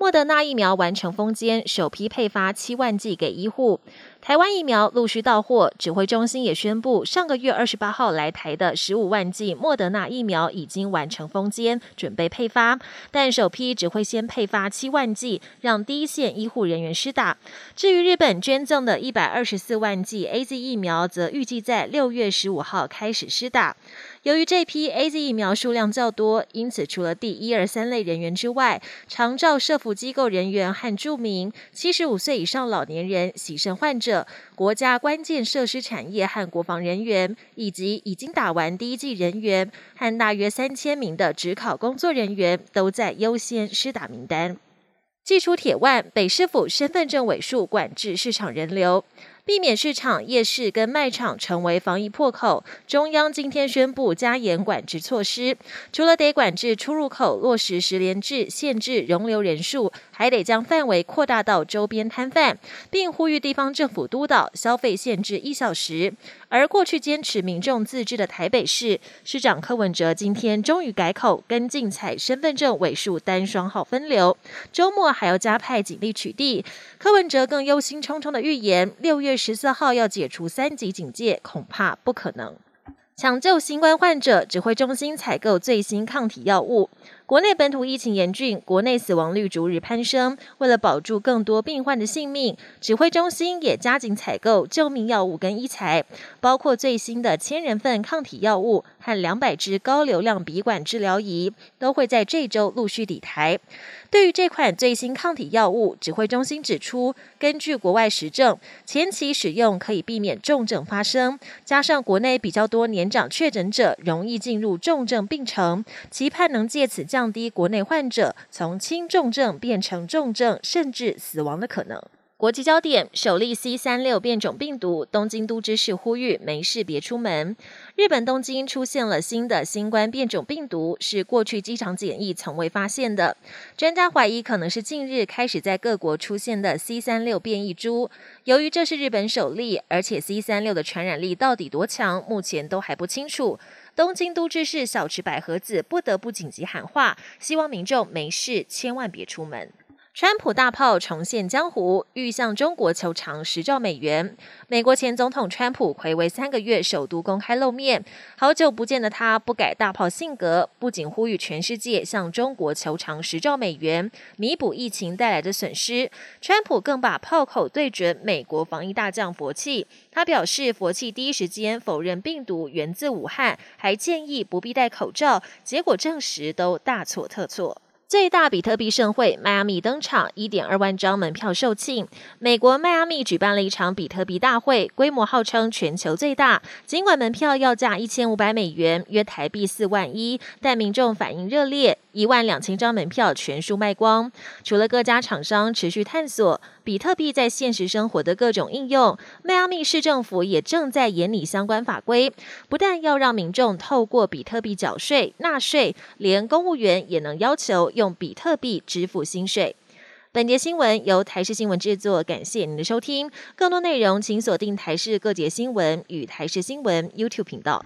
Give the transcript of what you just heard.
莫德纳疫苗完成封监，首批配发七万剂给医护。台湾疫苗陆续到货，指挥中心也宣布，上个月二十八号来台的十五万剂莫德纳疫苗已经完成封监，准备配发。但首批只会先配发七万剂，让第一线医护人员施打。至于日本捐赠的一百二十四万剂 A Z 疫苗，则预计在六月十五号开始施打。由于这批 A Z 疫苗数量较多，因此除了第一、二、三类人员之外，长照社服机构人员和著名七十五岁以上老年人、洗肾患者、国家关键设施产业和国防人员，以及已经打完第一剂人员和大约三千名的职考工作人员，都在优先施打名单。祭出铁腕，北市府身份证尾数管制市场人流。避免市场、夜市跟卖场成为防疫破口，中央今天宣布加严管制措施，除了得管制出入口、落实十连制、限制容留人数，还得将范围扩大到周边摊贩，并呼吁地方政府督导消费限制一小时。而过去坚持民众自治的台北市市长柯文哲今天终于改口，跟进采身份证尾数单双号分流，周末还要加派警力取缔。柯文哲更忧心忡忡的预言，六月。十四号要解除三级警戒，恐怕不可能。抢救新冠患者，指挥中心采购最新抗体药物。国内本土疫情严峻，国内死亡率逐日攀升。为了保住更多病患的性命，指挥中心也加紧采购救命药物跟医材，包括最新的千人份抗体药物和两百支高流量鼻管治疗仪，都会在这周陆续抵台。对于这款最新抗体药物，指挥中心指出，根据国外实证，前期使用可以避免重症发生，加上国内比较多年长确诊者容易进入重症病程，期盼能借此降降低国内患者从轻重症变成重症甚至死亡的可能。国际焦点：首例 C 三六变种病毒，东京都知事呼吁没事别出门。日本东京出现了新的新冠变种病毒，是过去机场检疫从未发现的。专家怀疑可能是近日开始在各国出现的 C 三六变异株。由于这是日本首例，而且 C 三六的传染力到底多强，目前都还不清楚。东京都知事小池百合子不得不紧急喊话，希望民众没事千万别出门。川普大炮重现江湖，欲向中国求偿十兆美元。美国前总统川普回违三个月首度公开露面，好久不见的他不改大炮性格，不仅呼吁全世界向中国求偿十兆美元，弥补疫情带来的损失。川普更把炮口对准美国防疫大将佛气，他表示佛气第一时间否认病毒源自武汉，还建议不必戴口罩，结果证实都大错特错。最大比特币盛会迈阿密登场，一点二万张门票售罄。美国迈阿密举办了一场比特币大会，规模号称全球最大。尽管门票要价一千五百美元，约台币四万一，但民众反应热烈。一万两千张门票全数卖光。除了各家厂商持续探索比特币在现实生活的各种应用，迈阿密市政府也正在研拟相关法规，不但要让民众透过比特币缴税纳税，连公务员也能要求用比特币支付薪水。本节新闻由台视新闻制作，感谢您的收听。更多内容请锁定台视各节新闻与台视新闻 YouTube 频道。